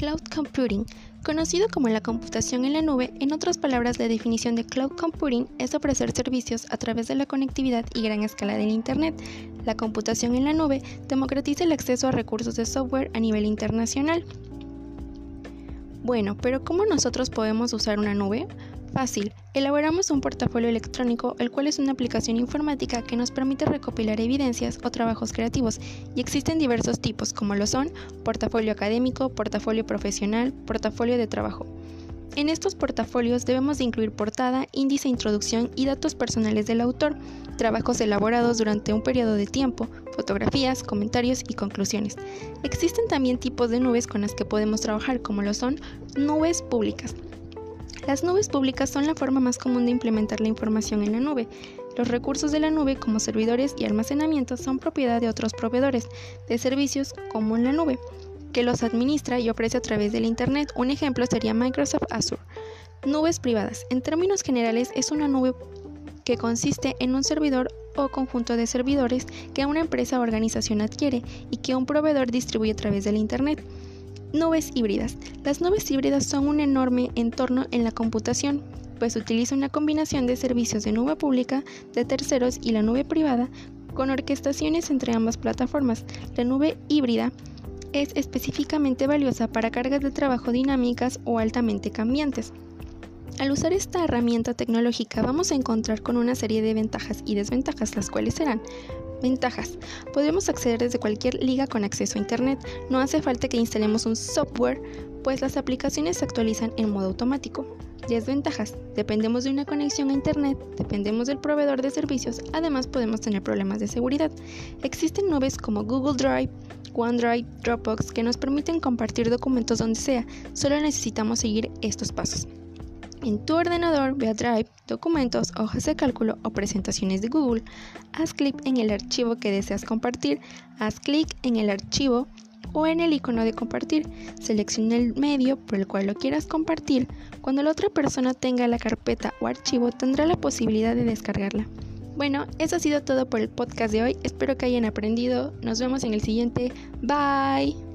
Cloud Computing, conocido como la computación en la nube, en otras palabras la definición de Cloud Computing es ofrecer servicios a través de la conectividad y gran escala del Internet. La computación en la nube democratiza el acceso a recursos de software a nivel internacional. Bueno, pero ¿cómo nosotros podemos usar una nube? Fácil, elaboramos un portafolio electrónico, el cual es una aplicación informática que nos permite recopilar evidencias o trabajos creativos, y existen diversos tipos, como lo son portafolio académico, portafolio profesional, portafolio de trabajo. En estos portafolios debemos de incluir portada, índice, introducción y datos personales del autor, trabajos elaborados durante un periodo de tiempo, fotografías, comentarios y conclusiones. Existen también tipos de nubes con las que podemos trabajar, como lo son nubes públicas. Las nubes públicas son la forma más común de implementar la información en la nube. Los recursos de la nube como servidores y almacenamiento son propiedad de otros proveedores de servicios como en la nube, que los administra y ofrece a través del Internet. Un ejemplo sería Microsoft Azure. Nubes privadas. En términos generales es una nube que consiste en un servidor o conjunto de servidores que una empresa o organización adquiere y que un proveedor distribuye a través del Internet. Nubes híbridas. Las nubes híbridas son un enorme entorno en la computación, pues utiliza una combinación de servicios de nube pública, de terceros y la nube privada, con orquestaciones entre ambas plataformas. La nube híbrida es específicamente valiosa para cargas de trabajo dinámicas o altamente cambiantes. Al usar esta herramienta tecnológica vamos a encontrar con una serie de ventajas y desventajas, las cuales serán Ventajas. Podemos acceder desde cualquier liga con acceso a Internet. No hace falta que instalemos un software, pues las aplicaciones se actualizan en modo automático. Desventajas. Dependemos de una conexión a Internet, dependemos del proveedor de servicios, además podemos tener problemas de seguridad. Existen nubes como Google Drive, OneDrive, Dropbox que nos permiten compartir documentos donde sea, solo necesitamos seguir estos pasos. En tu ordenador, ve a Drive, documentos, hojas de cálculo o presentaciones de Google. Haz clic en el archivo que deseas compartir, haz clic en el archivo o en el icono de compartir. Selecciona el medio por el cual lo quieras compartir. Cuando la otra persona tenga la carpeta o archivo, tendrá la posibilidad de descargarla. Bueno, eso ha sido todo por el podcast de hoy. Espero que hayan aprendido. Nos vemos en el siguiente. Bye.